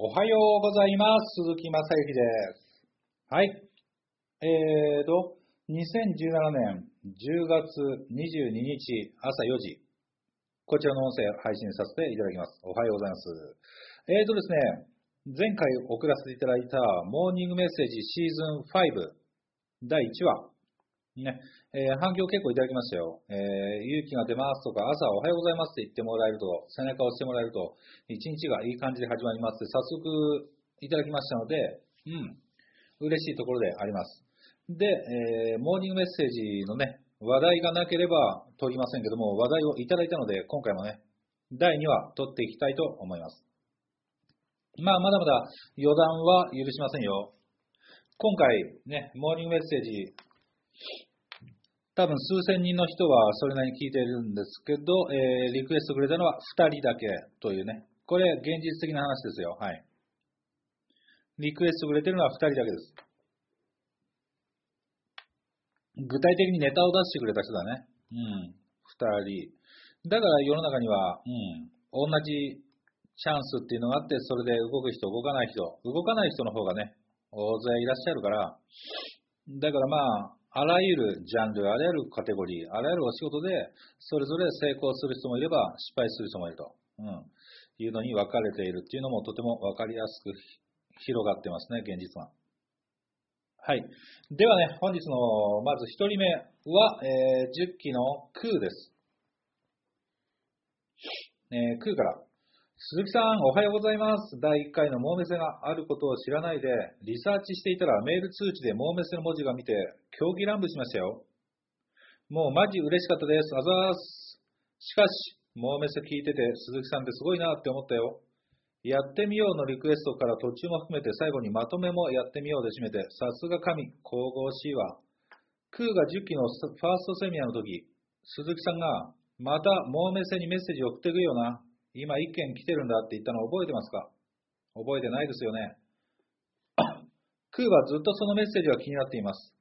おはようございます。鈴木正幸です。はい。えーと、2017年10月22日朝4時、こちらの音声配信させていただきます。おはようございます。えーとですね、前回送らせていただいたモーニングメッセージシーズン5第1話、ね、えー反響結構いただきましたよ。えー勇気が出ますとか、朝おはようございますって言ってもらえると、背中を押してもらえると、一日がいい感じで始まりますって早速いただきましたので、うん、嬉しいところであります。で、えーモーニングメッセージのね、話題がなければ取りませんけども、話題をいただいたので、今回もね、第2話取っていきたいと思います。まあ、まだまだ余談は許しませんよ。今回ね、モーニングメッセージ、多分数千人の人はそれなりに聞いているんですけど、えーリクエストくれたのは2人だけというね、これ現実的な話ですよ。はい。リクエストくれてるのは2人だけです。具体的にネタを出してくれた人だね。うん。2人。だから世の中には、うん、同じチャンスっていうのがあって、それで動く人、動かない人、動かない人の方がね、大勢いらっしゃるから、だからまあ、あらゆるジャンル、あらゆるカテゴリー、あらゆるお仕事で、それぞれ成功する人もいれば、失敗する人もいると、うん、いうのに分かれているっていうのもとても分かりやすく広がってますね、現実は。はい。ではね、本日のまず一人目は、えー10期のクーです。えー、クーから。鈴木さん、おはようございます。第1回のモーメセがあることを知らないで、リサーチしていたらメール通知でモーメセの文字が見て、競技乱舞しましたよ。もうマジ嬉しかったです。あざーす。しかし、モーメセ聞いてて、鈴木さんってすごいなって思ったよ。やってみようのリクエストから途中も含めて最後にまとめもやってみようで締めて、さすが神、神々しいわ。クーが10期のファーストセミナーの時、鈴木さんが、またモーメセにメッセージ送ってくよな。今一件来てるんだって言ったの覚えてますか？覚えてないですよね。クーはずっとそのメッセージが気になっています。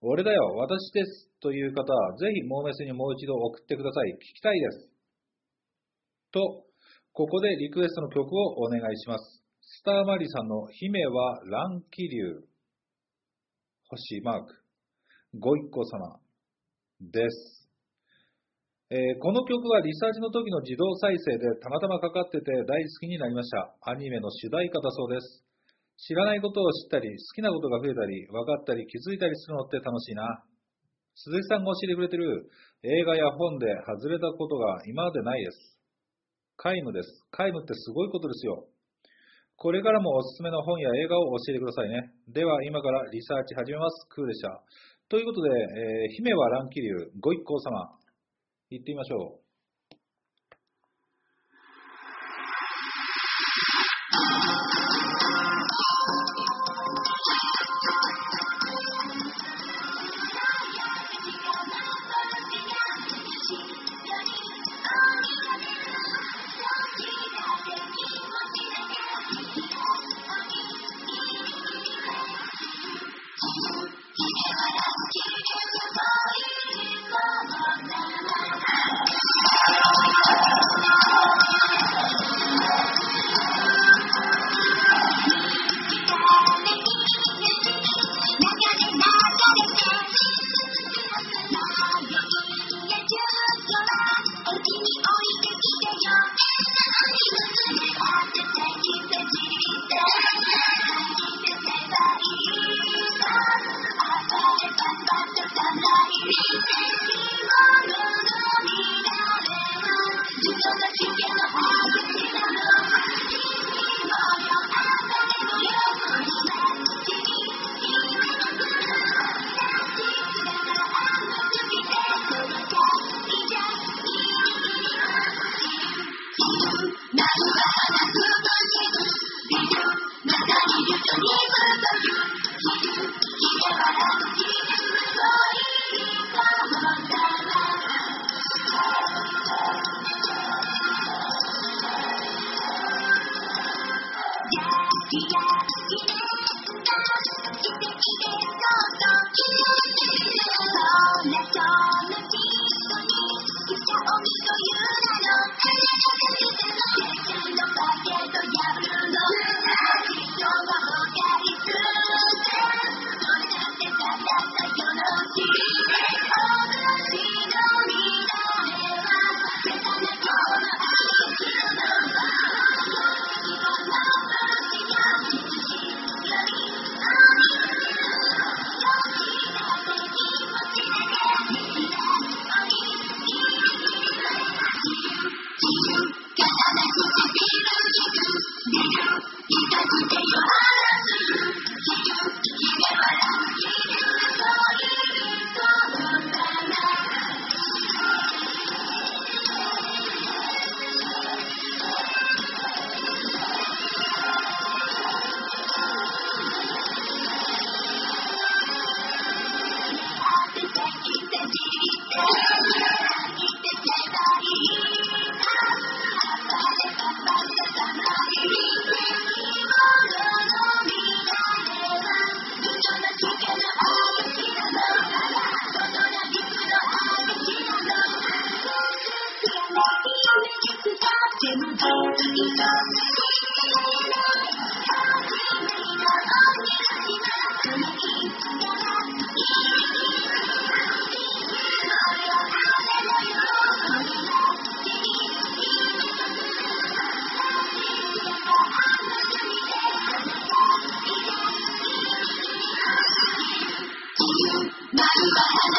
俺だよ、私ですという方は、ぜひモーメスにもう一度送ってください。聞きたいです。と、ここでリクエストの曲をお願いします。スターマリさんの姫は乱気流。星マーク。ご一行様です。えーこの曲はリサーチの時の自動再生でたまたまかかってて大好きになりました。アニメの主題歌だそうです。知らないことを知ったり、好きなことが増えたり、分かったり、気づいたりするのって楽しいな。鈴木さんが教えてくれてる映画や本で外れたことが今までないです。皆無です。皆無ってすごいことですよ。これからもおすすめの本や映画を教えてくださいね。では今からリサーチ始めます。クーでした。ということで、えー姫は乱気流、ご一行様、行ってみましょう。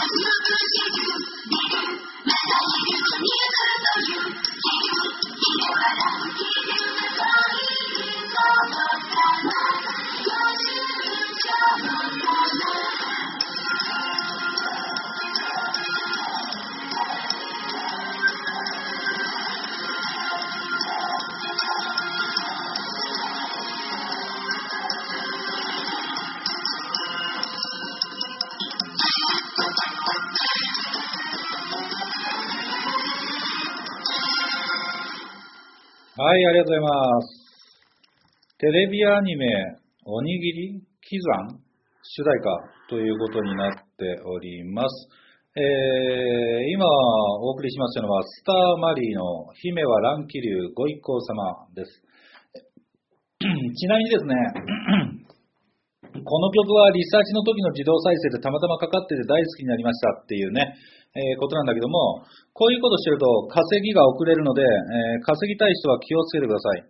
Yeah. はい、ありがとうございます。テレビアニメ、おにぎり喜山主題歌ということになっております。えー、今お送りしましたのは、スターマリーの姫は乱気流ご一行様です。ちなみにですね、この曲はリサーチの時の自動再生でたまたまかかってて大好きになりましたっていうね、えー、ことなんだけども、こういうことしてると稼ぎが遅れるので、えー、稼ぎたい人は気をつけてください。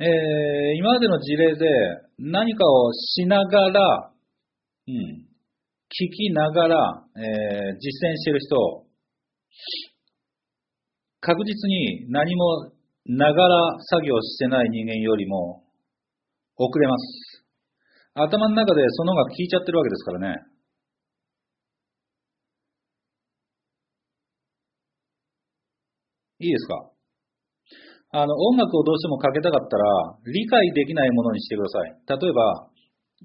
えー、今までの事例で何かをしながら、うん、聞きながら、えー、実践してる人、確実に何もながら作業してない人間よりも遅れます。頭の中でそのが聞いちゃってるわけですからね。いいですか？あの、音楽をどうしてもかけたかったら、理解できないものにしてください。例えば、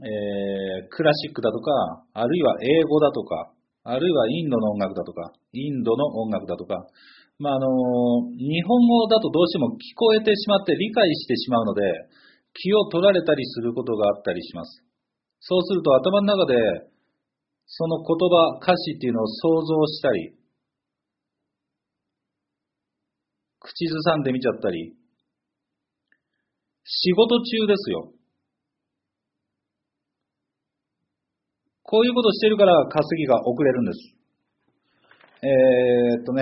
えー、クラシックだとか、あるいは英語だとか、あるいはインドの音楽だとか、インドの音楽だとか、まあ、あの日本語だとどうしても聞こえてしまって理解してしまうので、気を取られたりすることがあったりします。そうすると頭の中で、その言葉、歌詞っていうのを想像したり、口ずさんでみちゃったり、仕事中ですよ。こういうことしてるから稼ぎが遅れるんです。えー、っとね、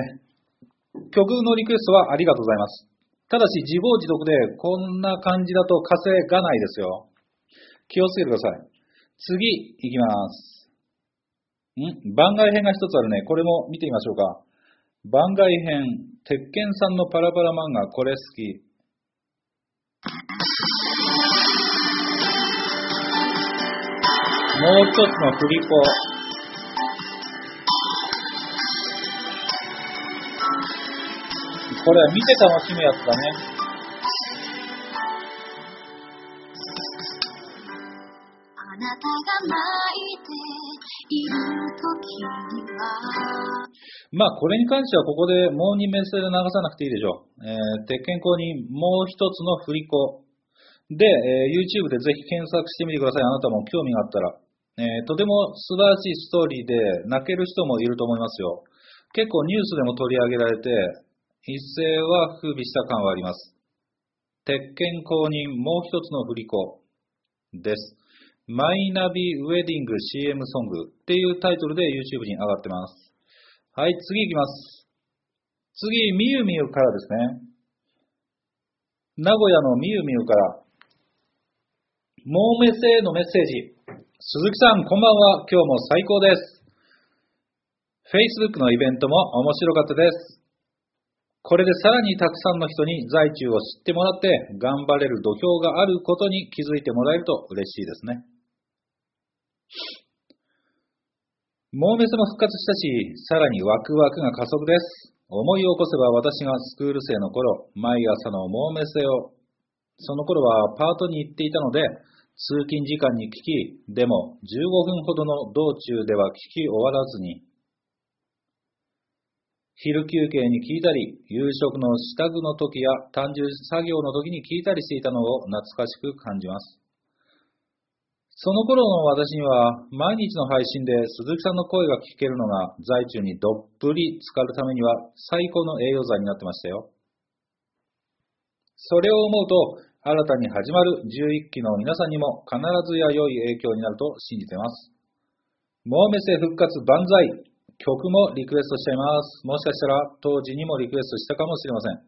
曲のリクエストはありがとうございます。ただし自業自得でこんな感じだと稼がないですよ。気をつけてください。次、いきます。ん？番外編が一つあるね。これも見てみましょうか。番外編、鉄拳さんのパラパラ漫画、これ好き。もう一つの振り子。これは見て楽しむやつだね。あなたが泣いている時にはまあ、これに関してはここでもう2メッセージ流さなくていいでしょう。えー、鉄拳公にもう一つの振り子で、えー、YouTube でぜひ検索してみてください。あなたも興味があったら。えー、とても素晴らしいストーリーで泣ける人もいると思いますよ。結構ニュースでも取り上げられて、一斉は風靡した感はあります。鉄拳公認もう一つの振り子です。マイナビウェディング CM ソングっていうタイトルで YouTube に上がってます。はい、次いきます。次、みゆみゆからですね。名古屋のみゆみゆから、モーメセへのメッセージ。鈴木さん、こんばんは。今日も最高です。Facebook のイベントも面白かったです。これでさらにたくさんの人に在中を知ってもらって頑張れる土俵があることに気づいてもらえると嬉しいですね。モーメスも復活したし、さらにワクワクが加速です。思い起こせば私がスクール生の頃、毎朝のモーメセを、その頃はパートに行っていたので、通勤時間に聞き、でも15分ほどの道中では聞き終わらずに、昼休憩に聞いたり、夕食の支度の時や単純作業の時に聞いたりしていたのを懐かしく感じます。その頃の私には、毎日の配信で鈴木さんの声が聞けるのが、在中にどっぷり浸かるためには最高の栄養剤になってましたよ。それを思うと、新たに始まる11期の皆さんにも必ずや良い影響になると信じています。モーメセ復活万歳曲もリクエストしちゃいます。もしかしたら当時にもリクエストしたかもしれません。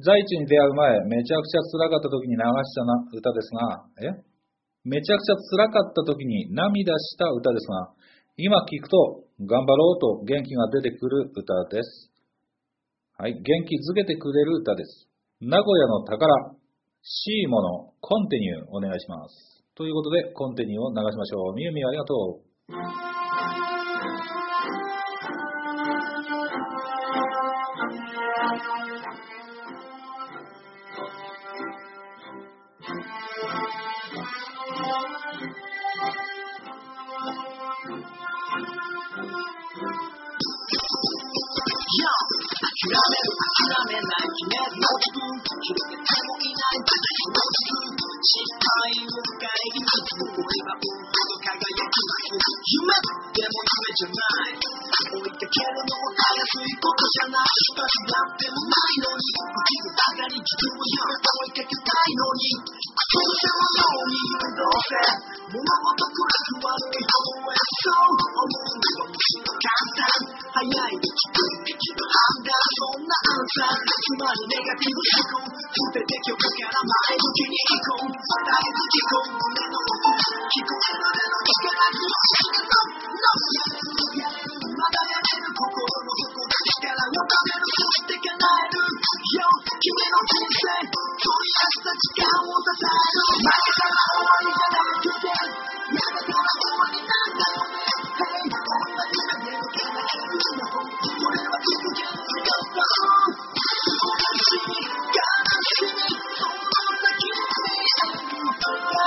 在地に出会う前、めちゃくちゃ辛かった時に流したな歌ですが、え？めちゃくちゃ辛かった時に涙した歌ですが、今聞くと頑張ろうと元気が出てくる歌です。はい、元気づけてくれる歌です。名古屋の宝、C もの、コンティニューお願いします。ということで、コンティニューを流しましょう。みゆみゆありがとう。いことじゃない二人なんてもないのに。浮き上がりつつも夢追いかけたいのに。どうせもようにどうせ物は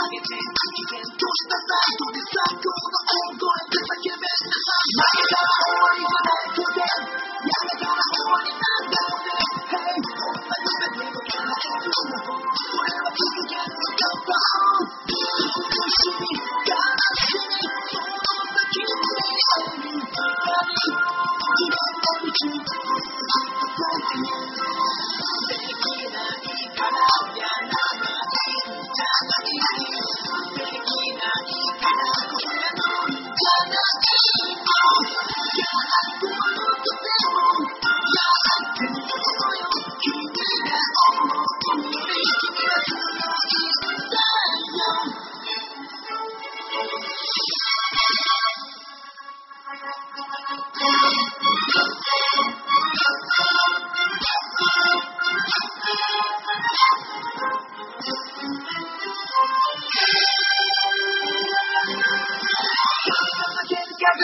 Magnetism, you can push the the sun, the sun.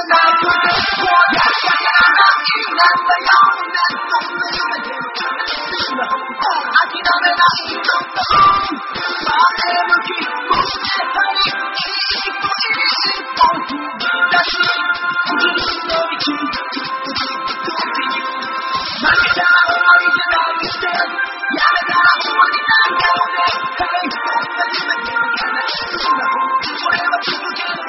那个中国呀呀呀呀，云南的遥远，东北的天，江南的风景，西藏的风光。还记得那一种沧桑，把他们全部都抛弃。一心一心一意，立志立志立志，立志立志，立志。别再让我一个人面对，别再让我一个人流泪。嘿，云南的天，江南的风景，我要把祖国记住。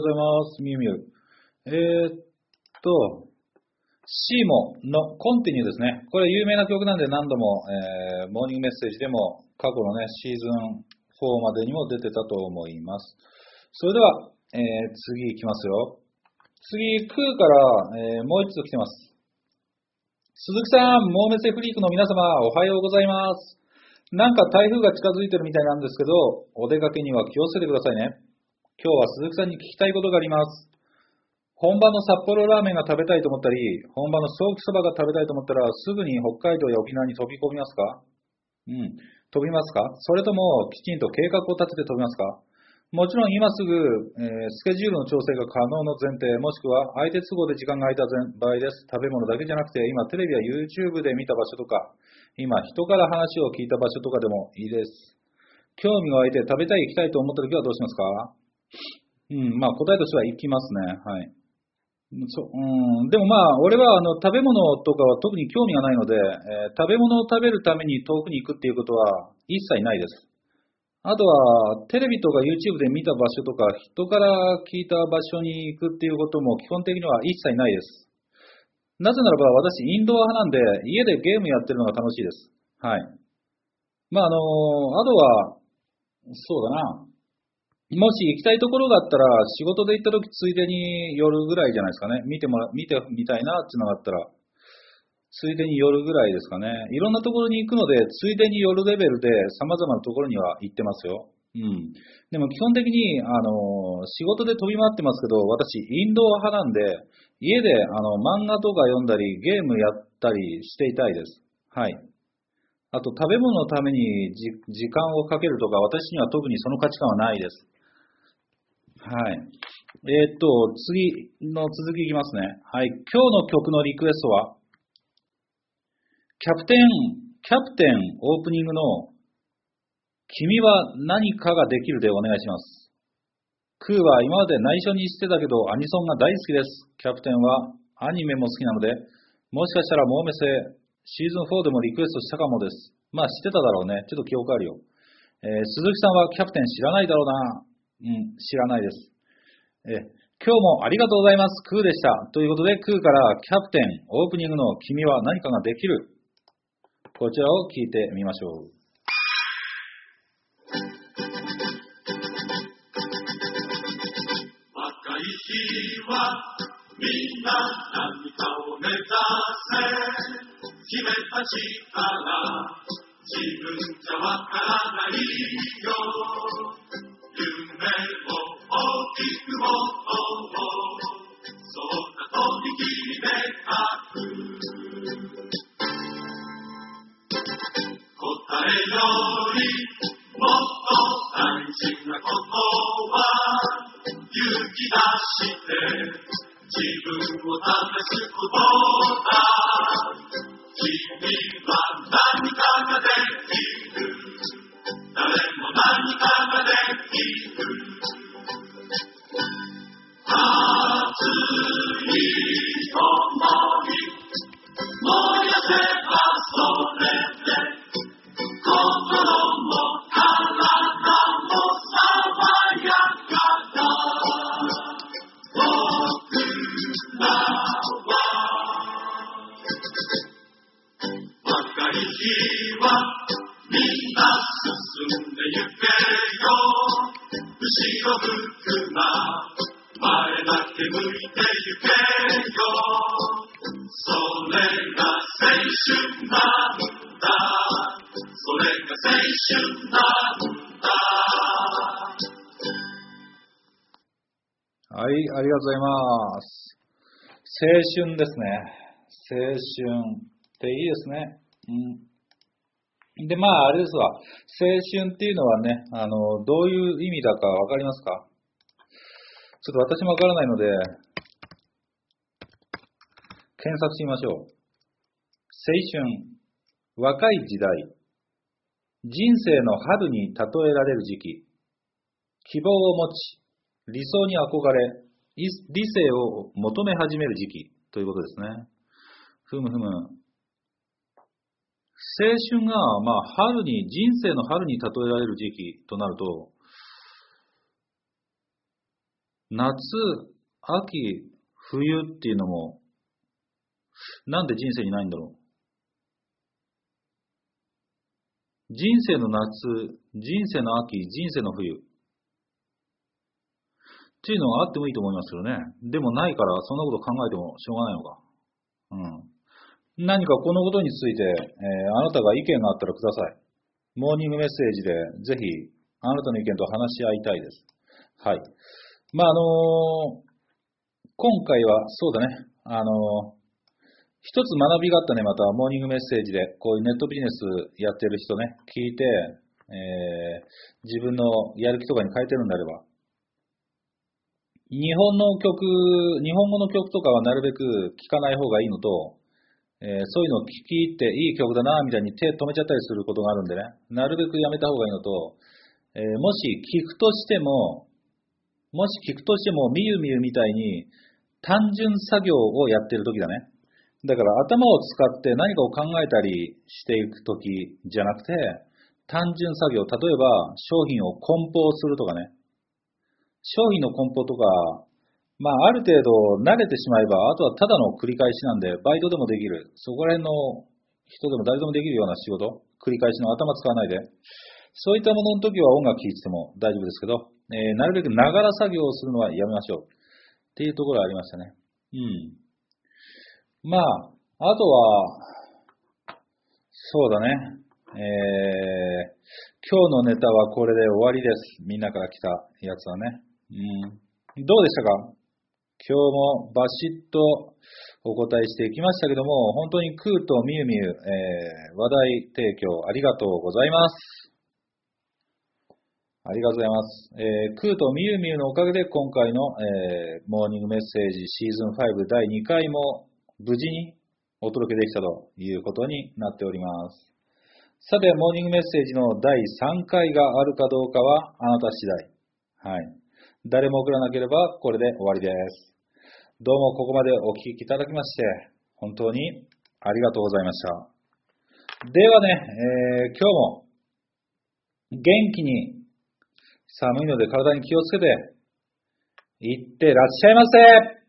とうございます。みゆみゆ。えー、っと、シーモのコンティニューですね。これ有名な曲なんで何度も、えーモーニングメッセージでも過去のね、シーズン4までにも出てたと思います。それでは、えー次行きますよ。次、クーから、えーもう一つ来てます。鈴木さん、モーメセフリークの皆様、おはようございます。なんか台風が近づいてるみたいなんですけど、お出かけには気をつけてくださいね。今日は鈴木さんに聞きたいことがあります。本場の札幌ラーメンが食べたいと思ったり、本場のソーキそばが食べたいと思ったら、すぐに北海道や沖縄に飛び込みますか？うん。飛びますか？それとも、きちんと計画を立てて飛びますか？もちろん今すぐ、えースケジュールの調整が可能の前提、もしくは相手都合で時間が空いた場合です。食べ物だけじゃなくて、今テレビや YouTube で見た場所とか、今人から話を聞いた場所とかでもいいです。興味が湧いて食べたい行きたいと思った時はどうしますか？うん、まあ答えとしては行きますね。はい。そううん、でもまあ、俺はあの食べ物とかは特に興味がないので、えー食べ物を食べるために遠くに行くっていうことは一切ないです。あとは、テレビとか YouTube で見た場所とか、人から聞いた場所に行くっていうことも基本的には一切ないです。なぜならば私、インドア派なんで、家でゲームやってるのが楽しいです。はい。まあ、あのあとは、そうだな。もし行きたいところがあったら、仕事で行った時ついでに寄るぐらいじゃないですかね。見てもら、見てみたいなっていうのがあったら、ついでに寄るぐらいですかね。いろんなところに行くので、ついでに寄るレベルで様々なところには行ってますよ。うん。でも基本的に、あの、仕事で飛び回ってますけど、私、インドア派なんで、家で、あの、漫画とか読んだり、ゲームやったりしていたいです。はい。あと、食べ物のためにじ時間をかけるとか、私には特にその価値観はないです。はい。えーっと、次の続きいきますね。はい。今日の曲のリクエストは、キャプテン、キャプテンオープニングの、君は何かができるでお願いします。クーは今まで内緒にしてたけど、アニソンが大好きです。キャプテンはアニメも好きなので、もしかしたらモーメセ、シーズン4でもリクエストしたかもです。まあ知ってただろうね。ちょっと記憶あるよ。えー鈴木さんはキャプテン知らないだろうな。うん、知らないです。え今日もありがとうございます。クーでした。ということで、クーからキャプテンオープニングの君は何かができる。こちらを聞いてみましょう。若い日はみんな何かを目指せ決めた力自分じゃわからないよ夢を大きく持とうそんなとき決めたく答えよりもっと大事なことは勇気出して自分を試すことはみんな進んでゆけよ後ろ向くな前だけ向いてゆけよそれが青春なんだそれが青春なんだはい、ありがとうございます。青春ですね。青春っていいですね。うんで、まあ、あれですわ。青春っていうのはね、あの、どういう意味だかわかりますか？ちょっと私もわからないので、検索してみましょう。青春、若い時代、人生の春に例えられる時期、希望を持ち、理想に憧れ、理性を求め始める時期ということですね。ふむふむ。青春が、まあ、春に、人生の春に例えられる時期となると、夏、秋、冬っていうのも、なんで人生にないんだろう？人生の夏、人生の秋、人生の冬。っていうのはあってもいいと思いますよね。でもないから、そんなこと考えてもしょうがないのか。うん。何かこのことについて、えーあなたが意見があったらください。モーニングメッセージで、ぜひ、あなたの意見と話し合いたいです。はい。まあ、あのー今回は、そうだね、あのー一つ学びがあったね、また、モーニングメッセージで、こういうネットビジネスやってる人ね、聞いて、えー自分のやる気とかに変えてるんであれば、日本の曲、日本語の曲とかはなるべく聴かない方がいいのと、えーそういうのを聴き入っていい曲だな、みたいに手止めちゃったりすることがあるんでね、なるべくやめた方がいいのと、えーもし聴くとしても、もし聴くとしても、みゆみゆみたいに単純作業をやってる時だね。だから頭を使って何かを考えたりしていく時じゃなくて、単純作業、例えば商品を梱包するとかね、商品の梱包とか、まあ、ある程度慣れてしまえば、あとはただの繰り返しなんで、バイトでもできる。そこら辺の人でも誰でもできるような仕事、繰り返しの頭使わないで。そういったものの時は音楽聴いてても大丈夫ですけど、えーなるべくながら作業をするのはやめましょう。っていうところがありましたね。うん。まあ、あとは、そうだね。えー今日のネタはこれで終わりです。みんなから来たやつはね。うん。どうでしたか？今日もバシッとお答えしていきましたけども、本当にクーとミュウミュ、えー話題提供ありがとうございます。ありがとうございます。えークーとミュウミュのおかげで今回の、えーモーニングメッセージシーズン5第2回も無事にお届けできたということになっております。さて、モーニングメッセージの第3回があるかどうかはあなた次第。はい。誰も送らなければこれで終わりです。どうもここまでお聞きいただきまして、本当にありがとうございました。ではね、えー今日も元気に寒いので体に気をつけて、行ってらっしゃいませ